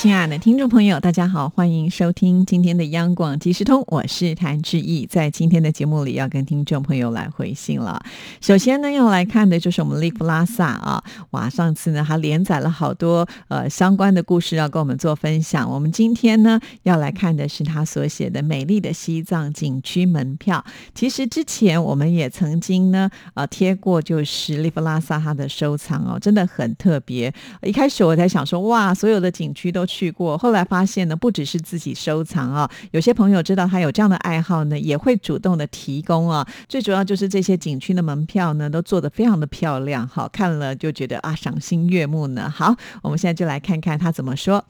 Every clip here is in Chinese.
亲爱的听众朋友，大家好，欢迎收听今天的央广即时通，我是谭志毅。在今天的节目里，要跟听众朋友来回信了。首先呢，要来看的就是我们利弗拉萨啊，哇，上次呢，他连载了好多呃相关的故事要跟我们做分享。我们今天呢，要来看的是他所写的《美丽的西藏景区门票》。其实之前我们也曾经呢，呃，贴过就是利弗拉萨他的收藏哦，真的很特别。一开始我在想说，哇，所有的景区都。去过，后来发现呢，不只是自己收藏啊，有些朋友知道他有这样的爱好呢，也会主动的提供啊。最主要就是这些景区的门票呢，都做得非常的漂亮，好看了就觉得啊，赏心悦目呢。好，我们现在就来看看他怎么说。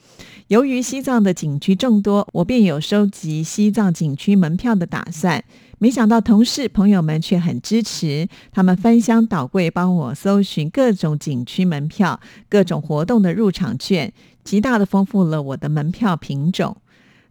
由于西藏的景区众多，我便有收集西藏景区门票的打算。没想到同事朋友们却很支持，他们翻箱倒柜帮我搜寻各种景区门票、各种活动的入场券。极大的丰富了我的门票品种。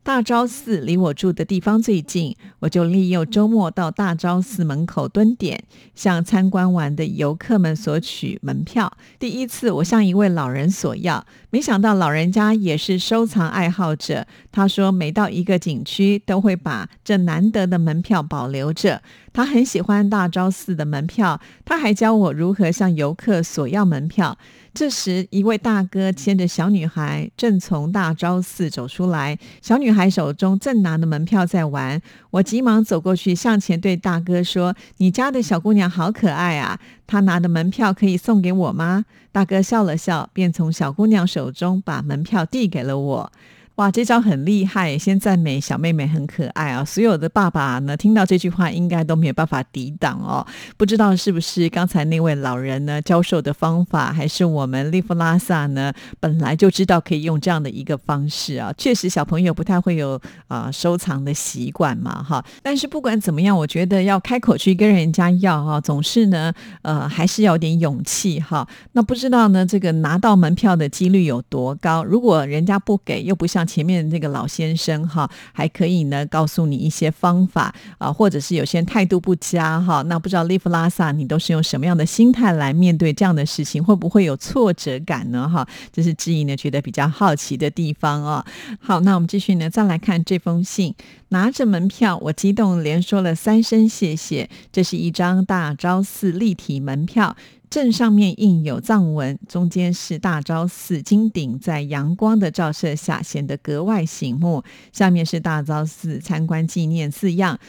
大昭寺离我住的地方最近，我就利用周末到大昭寺门口蹲点，向参观完的游客们索取门票。第一次，我向一位老人索要，没想到老人家也是收藏爱好者。他说，每到一个景区，都会把这难得的门票保留着。他很喜欢大昭寺的门票，他还教我如何向游客索要门票。这时，一位大哥牵着小女孩正从大昭寺走出来，小女孩手中正拿着门票在玩。我急忙走过去，向前对大哥说：“你家的小姑娘好可爱啊！她拿的门票可以送给我吗？”大哥笑了笑，便从小姑娘手中把门票递给了我。哇，这招很厉害！先赞美小妹妹很可爱啊，所有的爸爸呢听到这句话应该都没有办法抵挡哦。不知道是不是刚才那位老人呢教授的方法，还是我们利弗拉萨呢本来就知道可以用这样的一个方式啊？确实小朋友不太会有啊收藏的习惯嘛，哈。但是不管怎么样，我觉得要开口去跟人家要哈，总是呢呃还是要点勇气哈。那不知道呢这个拿到门票的几率有多高？如果人家不给，又不像。前面那个老先生哈，还可以呢，告诉你一些方法啊，或者是有些人态度不佳哈，那不知道利弗拉萨你都是用什么样的心态来面对这样的事情，会不会有挫折感呢？哈，这是知怡呢觉得比较好奇的地方哦。好，那我们继续呢，再来看这封信，拿着门票，我激动连说了三声谢谢。这是一张大昭寺立体门票。正上面印有藏文，中间是大昭寺金顶，在阳光的照射下显得格外醒目。下面是大昭寺参观纪念字样。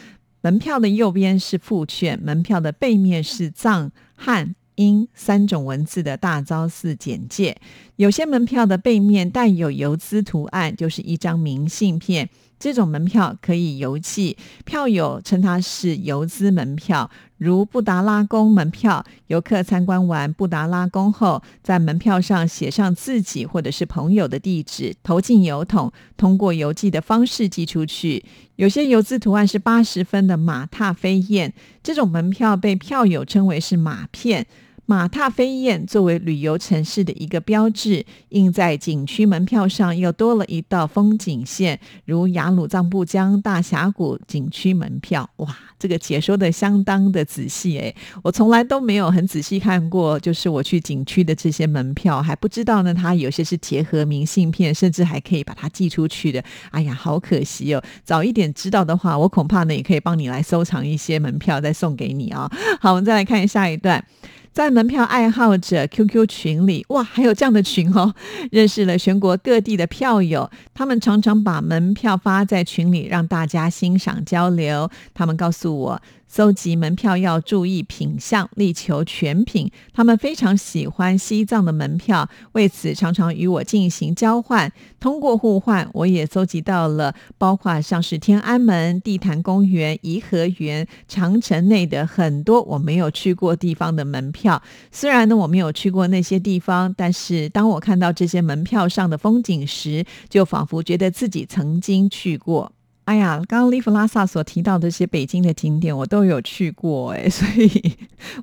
门票的右边是副券，门票的背面是藏汉英三种文字的大昭寺简介。有些门票的背面带有邮资图案，就是一张明信片。这种门票可以邮寄，票友称它是邮资门票。如布达拉宫门票，游客参观完布达拉宫后，在门票上写上自己或者是朋友的地址，投进邮筒，通过邮寄的方式寄出去。有些邮资图案是八十分的马踏飞燕，这种门票被票友称为是马片。马踏飞燕作为旅游城市的一个标志，印在景区门票上，又多了一道风景线，如雅鲁藏布江大峡谷景区门票。哇，这个解说的相当的仔细诶，我从来都没有很仔细看过，就是我去景区的这些门票，还不知道呢。它有些是结合明信片，甚至还可以把它寄出去的。哎呀，好可惜哦！早一点知道的话，我恐怕呢也可以帮你来收藏一些门票，再送给你啊。好，我们再来看下一段。在门票爱好者 QQ 群里，哇，还有这样的群哦！认识了全国各地的票友，他们常常把门票发在群里，让大家欣赏交流。他们告诉我。搜集门票要注意品相，力求全品。他们非常喜欢西藏的门票，为此常常与我进行交换。通过互换，我也搜集到了包括像是天安门、地坛公园、颐和园、长城内的很多我没有去过地方的门票。虽然呢我没有去过那些地方，但是当我看到这些门票上的风景时，就仿佛觉得自己曾经去过。哎呀，刚刚利弗拉萨所提到的这些北京的景点，我都有去过哎，所以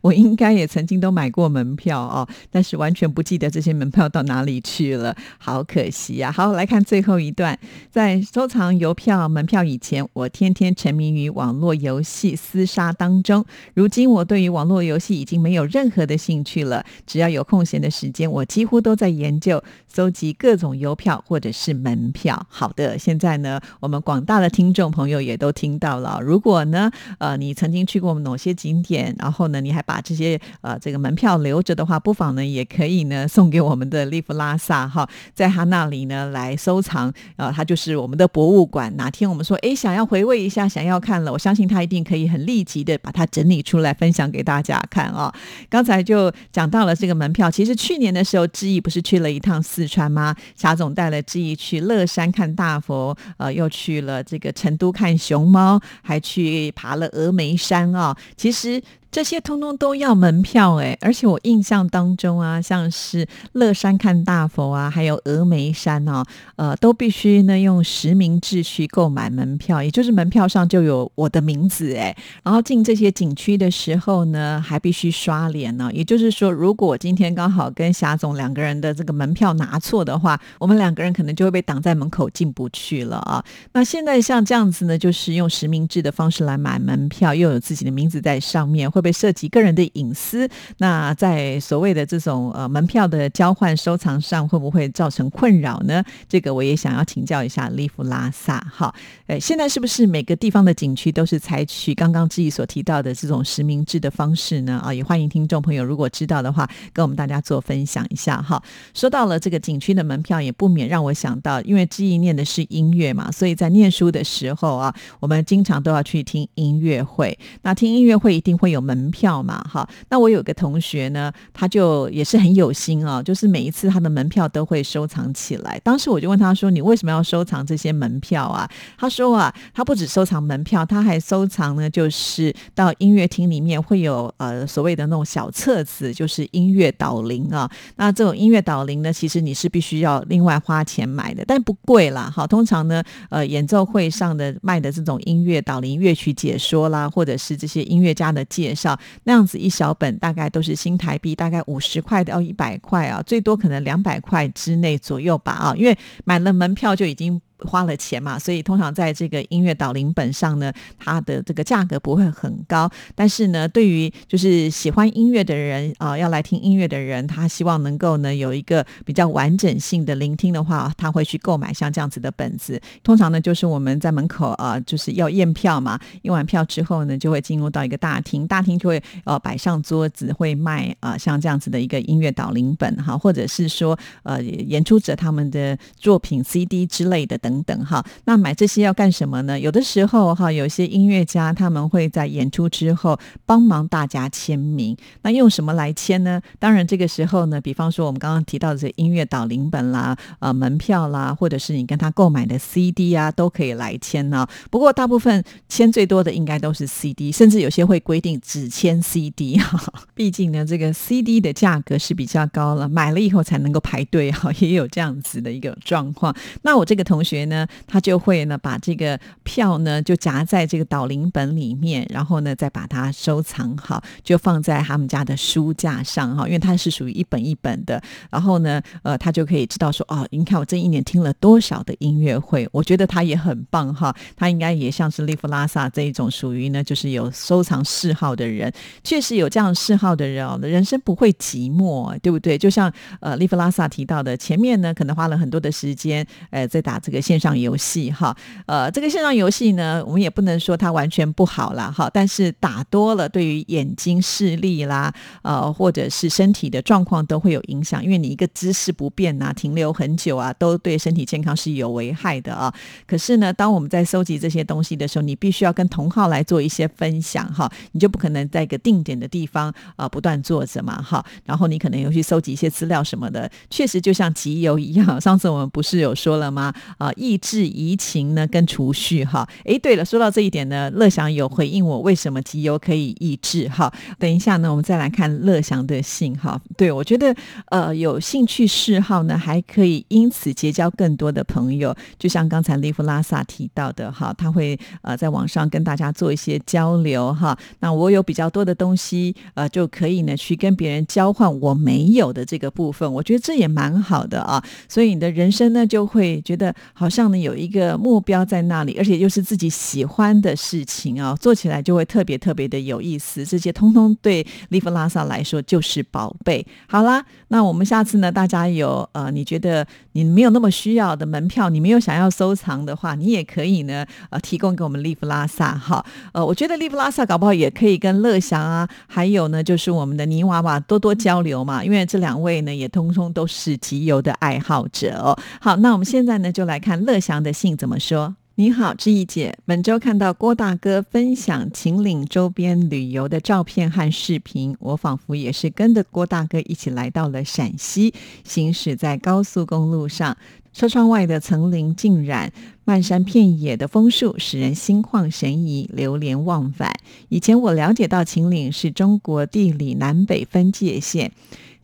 我应该也曾经都买过门票哦，但是完全不记得这些门票到哪里去了，好可惜呀。好，来看最后一段，在收藏邮票、门票以前，我天天沉迷于网络游戏厮杀当中。如今，我对于网络游戏已经没有任何的兴趣了。只要有空闲的时间，我几乎都在研究、搜集各种邮票或者是门票。好的，现在呢，我们广大的听众朋友也都听到了。如果呢，呃，你曾经去过某些景点，然后呢，你还把这些呃这个门票留着的话，不妨呢，也可以呢送给我们的利弗拉萨哈，在他那里呢来收藏。呃，他就是我们的博物馆。哪天我们说，哎，想要回味一下，想要看了，我相信他一定可以很立即的把它整理出来分享给大家看啊。刚才就讲到了这个门票，其实去年的时候，志毅不是去了一趟四川吗？霞总带了志毅去乐山看大佛，呃，又去了这个成都看熊猫，还去爬了峨眉山啊。其实。这些通通都要门票哎，而且我印象当中啊，像是乐山看大佛啊，还有峨眉山哦，呃，都必须呢用实名制去购买门票，也就是门票上就有我的名字哎。然后进这些景区的时候呢，还必须刷脸呢。也就是说，如果今天刚好跟霞总两个人的这个门票拿错的话，我们两个人可能就会被挡在门口进不去了啊。那现在像这样子呢，就是用实名制的方式来买门票，又有自己的名字在上面，会。会涉及个人的隐私，那在所谓的这种呃门票的交换收藏上，会不会造成困扰呢？这个我也想要请教一下利弗拉萨。哈，诶，现在是不是每个地方的景区都是采取刚刚志毅所提到的这种实名制的方式呢？啊，也欢迎听众朋友如果知道的话，跟我们大家做分享一下。哈，说到了这个景区的门票，也不免让我想到，因为志毅念的是音乐嘛，所以在念书的时候啊，我们经常都要去听音乐会。那听音乐会一定会有门。门票嘛，哈，那我有个同学呢，他就也是很有心啊，就是每一次他的门票都会收藏起来。当时我就问他说：“你为什么要收藏这些门票啊？”他说：“啊，他不止收藏门票，他还收藏呢，就是到音乐厅里面会有呃所谓的那种小册子，就是音乐导聆啊。那这种音乐导聆呢，其实你是必须要另外花钱买的，但不贵啦。好，通常呢，呃，演奏会上的卖的这种音乐导聆乐曲解说啦，或者是这些音乐家的介绍。那样子一小本大概都是新台币，大概五十块到一百块啊，最多可能两百块之内左右吧啊，因为买了门票就已经。花了钱嘛，所以通常在这个音乐导聆本上呢，它的这个价格不会很高。但是呢，对于就是喜欢音乐的人啊，要来听音乐的人，他希望能够呢有一个比较完整性的聆听的话，他会去购买像这样子的本子。通常呢，就是我们在门口啊，就是要验票嘛，验完票之后呢，就会进入到一个大厅，大厅就会呃摆上桌子，会卖啊像这样子的一个音乐导聆本哈，或者是说呃演出者他们的作品 CD 之类的。等等哈，那买这些要干什么呢？有的时候哈，有些音乐家他们会在演出之后帮忙大家签名。那用什么来签呢？当然这个时候呢，比方说我们刚刚提到的这音乐导聆本啦、呃门票啦，或者是你跟他购买的 CD 啊，都可以来签呢。不过大部分签最多的应该都是 CD，甚至有些会规定只签 CD 哈。毕竟呢，这个 CD 的价格是比较高了，买了以后才能够排队哈，也有这样子的一个状况。那我这个同学。学呢，他就会呢把这个票呢就夹在这个导聆本里面，然后呢再把它收藏好，就放在他们家的书架上哈，因为它是属于一本一本的。然后呢，呃，他就可以知道说，哦，你看我这一年听了多少的音乐会，我觉得他也很棒哈。他应该也像是利弗拉萨这一种属于呢，就是有收藏嗜好的人，确实有这样嗜好的人哦，人生不会寂寞，对不对？就像呃利弗拉萨提到的，前面呢可能花了很多的时间，呃，在打这个。线上游戏哈，呃，这个线上游戏呢，我们也不能说它完全不好啦，哈，但是打多了对于眼睛视力啦，呃，或者是身体的状况都会有影响，因为你一个姿势不变啊，停留很久啊，都对身体健康是有危害的啊。可是呢，当我们在收集这些东西的时候，你必须要跟同号来做一些分享哈，你就不可能在一个定点的地方啊不断坐着嘛哈，然后你可能又去收集一些资料什么的，确实就像集邮一样，上次我们不是有说了吗？啊，抑制移情呢跟储蓄哈。诶，对了，说到这一点呢，乐祥有回应我为什么集邮可以抑制哈。等一下呢，我们再来看乐祥的信哈。对我觉得呃有兴趣嗜好呢，还可以因此结交更多的朋友，就像刚才利弗拉萨提到的哈，他会呃在网上跟大家做一些交流哈。那我有比较多的东西呃就可以呢去跟别人交换我没有的这个部分，我觉得这也蛮好的啊。所以你的人生呢就会觉得好好像呢有一个目标在那里，而且又是自己喜欢的事情啊，做起来就会特别特别的有意思。这些通通对利弗拉萨来说就是宝贝。好啦，那我们下次呢，大家有呃你觉得你没有那么需要的门票，你没有想要收藏的话，你也可以呢呃提供给我们利弗拉萨哈。呃，我觉得利弗拉萨搞不好也可以跟乐祥啊，还有呢就是我们的泥娃娃多多交流嘛，因为这两位呢也通通都是集邮的爱好者哦。好，那我们现在呢就来看乐祥的信怎么说。你好，志毅姐。本周看到郭大哥分享秦岭周边旅游的照片和视频，我仿佛也是跟着郭大哥一起来到了陕西，行驶在高速公路上，车窗外的层林尽染、漫山遍野的枫树，使人心旷神怡、流连忘返。以前我了解到秦岭是中国地理南北分界线。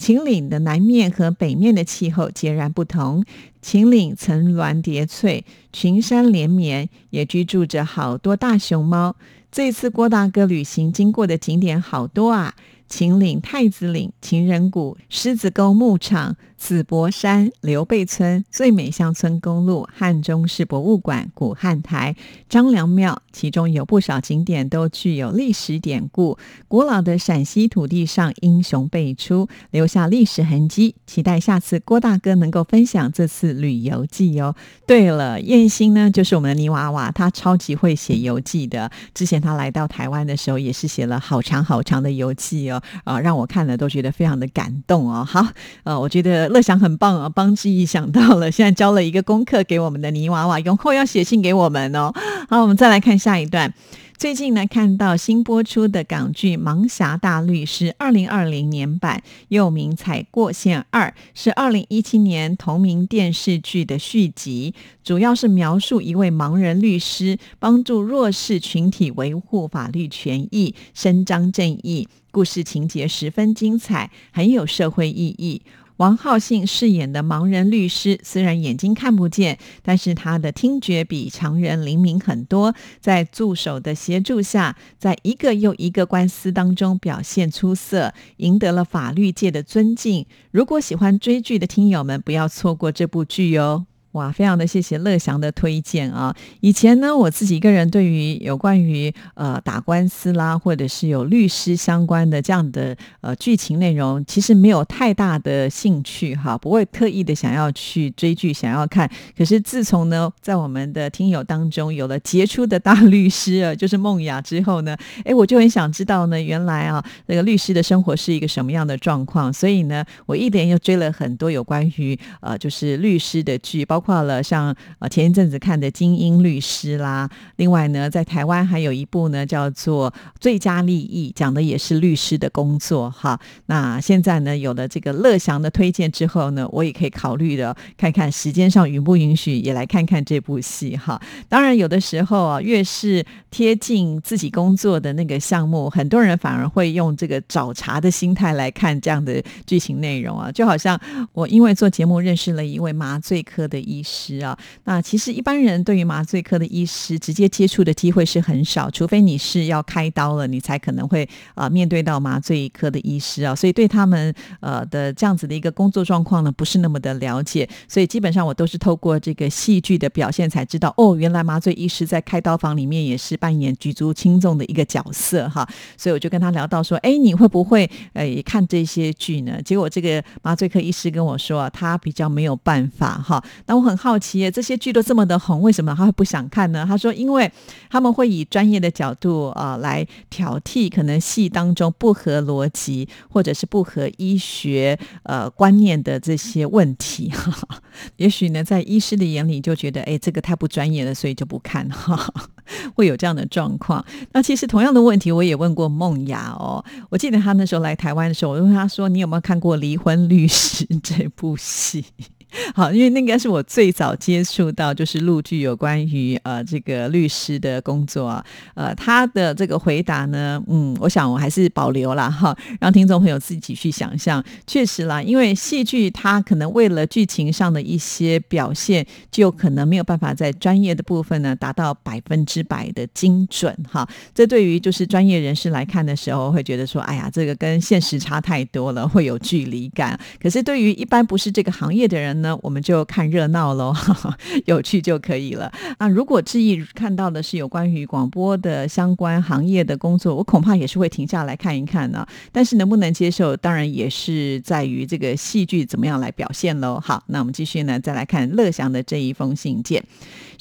秦岭的南面和北面的气候截然不同。秦岭层峦叠翠，群山连绵，也居住着好多大熊猫。这次郭大哥旅行经过的景点好多啊。秦岭、太子岭、情人谷、狮子沟牧场、紫柏山、刘备村、最美乡村公路、汉中市博物馆、古汉台、张良庙，其中有不少景点都具有历史典故。古老的陕西土地上，英雄辈出，留下历史痕迹。期待下次郭大哥能够分享这次旅游记哦。对了，燕兴呢，就是我们的泥娃娃，他超级会写游记的。之前他来到台湾的时候，也是写了好长好长的游记哦。啊，让我看了都觉得非常的感动哦。好，呃，我觉得乐祥很棒啊，帮志毅想到了，现在交了一个功课给我们的泥娃娃，永后要写信给我们哦。好，我们再来看下一段。最近呢，看到新播出的港剧《盲侠大律师》二零二零年版，又名《踩过线二》，是二零一七年同名电视剧的续集，主要是描述一位盲人律师帮助弱势群体维护法律权益、伸张正义。故事情节十分精彩，很有社会意义。王浩信饰演的盲人律师，虽然眼睛看不见，但是他的听觉比常人灵敏很多。在助手的协助下，在一个又一个官司当中表现出色，赢得了法律界的尊敬。如果喜欢追剧的听友们，不要错过这部剧哟。哇，非常的谢谢乐祥的推荐啊！以前呢，我自己一个人对于有关于呃打官司啦，或者是有律师相关的这样的呃剧情内容，其实没有太大的兴趣哈，不会特意的想要去追剧想要看。可是自从呢，在我们的听友当中有了杰出的大律师啊，就是梦雅之后呢，哎，我就很想知道呢，原来啊，那个律师的生活是一个什么样的状况。所以呢，我一连又追了很多有关于呃就是律师的剧，包。括了像呃前一阵子看的《精英律师》啦，另外呢，在台湾还有一部呢叫做《最佳利益》，讲的也是律师的工作哈。那现在呢有了这个乐祥的推荐之后呢，我也可以考虑的看看时间上允不允许，也来看看这部戏哈。当然有的时候啊，越是贴近自己工作的那个项目，很多人反而会用这个找茬的心态来看这样的剧情内容啊。就好像我因为做节目认识了一位麻醉科的。医师啊，那其实一般人对于麻醉科的医师直接接触的机会是很少，除非你是要开刀了，你才可能会啊面对到麻醉科的医师啊，所以对他们呃的这样子的一个工作状况呢，不是那么的了解，所以基本上我都是透过这个戏剧的表现才知道，哦，原来麻醉医师在开刀房里面也是扮演举足轻重的一个角色哈，所以我就跟他聊到说，哎，你会不会呃看这些剧呢？结果这个麻醉科医师跟我说啊，他比较没有办法哈，那我。很好奇耶，这些剧都这么的红，为什么他会不想看呢？他说，因为他们会以专业的角度啊来挑剔可能戏当中不合逻辑或者是不合医学呃观念的这些问题。也许呢，在医师的眼里就觉得，哎，这个太不专业了，所以就不看哈。会有这样的状况。那其实同样的问题，我也问过梦雅哦。我记得他那时候来台湾的时候，我问他说：“你有没有看过《离婚律师》这部戏？” 好，因为那应该是我最早接触到就是陆剧有关于呃这个律师的工作啊，呃，他的这个回答呢，嗯，我想我还是保留了哈，让听众朋友自己去想象。确实啦，因为戏剧它可能为了剧情上的一些表现，就可能没有办法在专业的部分呢达到百分之百的精准哈。这对于就是专业人士来看的时候，会觉得说，哎呀，这个跟现实差太多了，会有距离感。可是对于一般不是这个行业的人那，我们就看热闹喽，有趣就可以了。那如果志毅看到的是有关于广播的相关行业的工作，我恐怕也是会停下来看一看呢。但是能不能接受，当然也是在于这个戏剧怎么样来表现喽。好，那我们继续呢，再来看乐祥的这一封信件。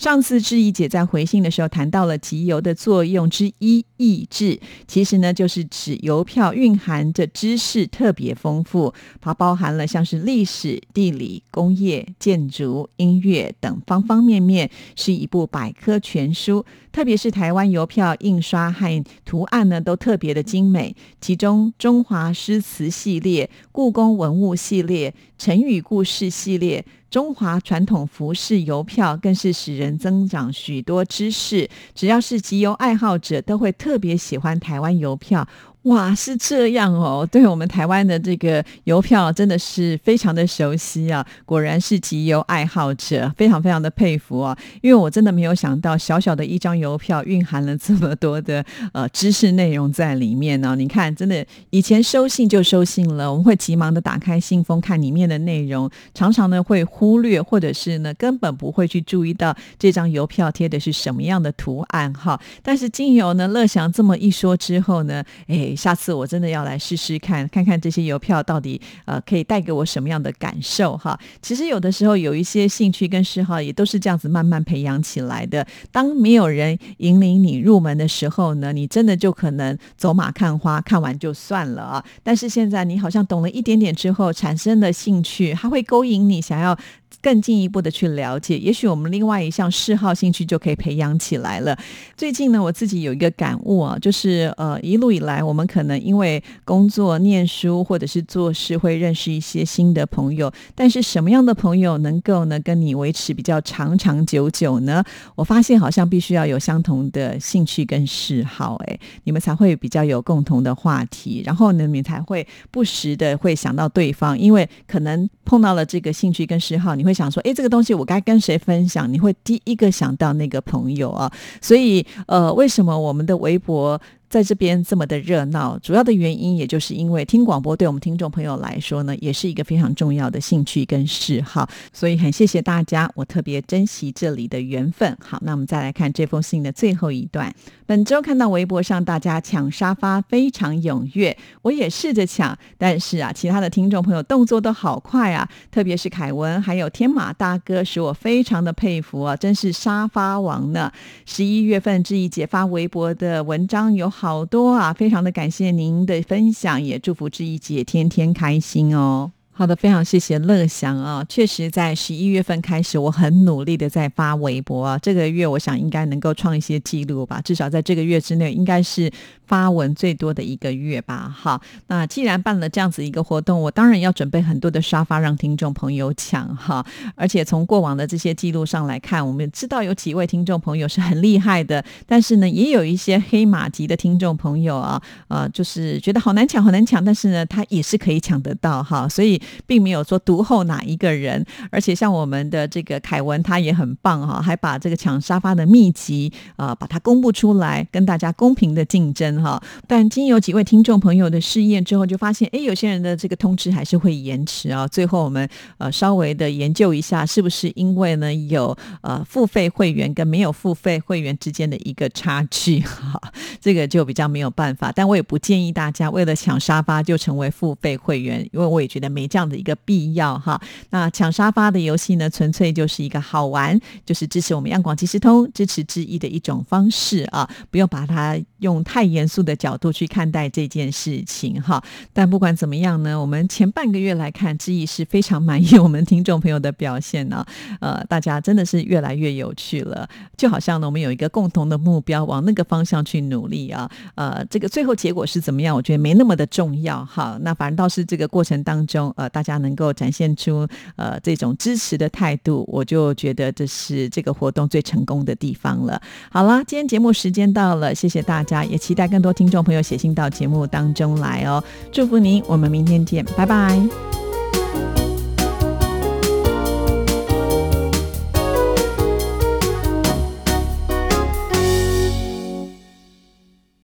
上次志毅姐在回信的时候谈到了集邮的作用之一——意志，其实呢就是指邮票蕴含着知识特别丰富，它包含了像是历史、地理、工业、建筑、音乐等方方面面，是一部百科全书。特别是台湾邮票印刷和图案呢，都特别的精美。其中中华诗词系列、故宫文物系列、成语故事系列。中华传统服饰邮票更是使人增长许多知识，只要是集邮爱好者，都会特别喜欢台湾邮票。哇，是这样哦！对我们台湾的这个邮票真的是非常的熟悉啊，果然是集邮爱好者，非常非常的佩服啊！因为我真的没有想到，小小的一张邮票蕴含了这么多的呃知识内容在里面呢。你看，真的以前收信就收信了，我们会急忙的打开信封看里面的内容，常常呢会忽略，或者是呢根本不会去注意到这张邮票贴的是什么样的图案哈。但是经由呢乐祥这么一说之后呢，哎。下次我真的要来试试看，看看这些邮票到底呃可以带给我什么样的感受哈。其实有的时候有一些兴趣跟嗜好也都是这样子慢慢培养起来的。当没有人引领你入门的时候呢，你真的就可能走马看花，看完就算了啊。但是现在你好像懂了一点点之后，产生了兴趣，它会勾引你想要。更进一步的去了解，也许我们另外一项嗜好兴趣就可以培养起来了。最近呢，我自己有一个感悟啊，就是呃，一路以来我们可能因为工作、念书或者是做事，会认识一些新的朋友。但是什么样的朋友能够呢跟你维持比较长长久久呢？我发现好像必须要有相同的兴趣跟嗜好，哎，你们才会比较有共同的话题，然后呢，你才会不时的会想到对方，因为可能碰到了这个兴趣跟嗜好，你会。想说，哎，这个东西我该跟谁分享？你会第一个想到那个朋友啊，所以，呃，为什么我们的微博？在这边这么的热闹，主要的原因也就是因为听广播对我们听众朋友来说呢，也是一个非常重要的兴趣跟嗜好，所以很谢谢大家，我特别珍惜这里的缘分。好，那我们再来看这封信的最后一段。本周看到微博上大家抢沙发非常踊跃，我也试着抢，但是啊，其他的听众朋友动作都好快啊，特别是凯文还有天马大哥，使我非常的佩服啊，真是沙发王呢。十一月份志一姐发微博的文章有。好多啊，非常的感谢您的分享，也祝福志毅姐天天开心哦。好的，非常谢谢乐祥啊！确实，在十一月份开始，我很努力的在发微博啊。这个月，我想应该能够创一些记录吧，至少在这个月之内，应该是发文最多的一个月吧。好，那既然办了这样子一个活动，我当然要准备很多的沙发让听众朋友抢哈。而且从过往的这些记录上来看，我们知道有几位听众朋友是很厉害的，但是呢，也有一些黑马级的听众朋友啊，呃，就是觉得好难抢，好难抢，但是呢，他也是可以抢得到哈，所以。并没有说独后哪一个人，而且像我们的这个凯文，他也很棒哈，还把这个抢沙发的秘籍啊，把它公布出来，跟大家公平的竞争哈。但经有几位听众朋友的试验之后，就发现，哎，有些人的这个通知还是会延迟啊。最后我们呃稍微的研究一下，是不是因为呢有呃付费会员跟没有付费会员之间的一个差距哈，这个就比较没有办法。但我也不建议大家为了抢沙发就成为付费会员，因为我也觉得没这样。这样的一个必要哈，那抢沙发的游戏呢，纯粹就是一个好玩，就是支持我们央广即时通支持之一的一种方式啊，不用把它用太严肃的角度去看待这件事情哈。但不管怎么样呢，我们前半个月来看，之意是非常满意我们听众朋友的表现呢。呃，大家真的是越来越有趣了，就好像呢，我们有一个共同的目标，往那个方向去努力啊。呃，这个最后结果是怎么样？我觉得没那么的重要哈。那反正倒是这个过程当中，呃。大家能够展现出呃这种支持的态度，我就觉得这是这个活动最成功的地方了。好了，今天节目时间到了，谢谢大家，也期待更多听众朋友写信到节目当中来哦。祝福您，我们明天见，拜拜。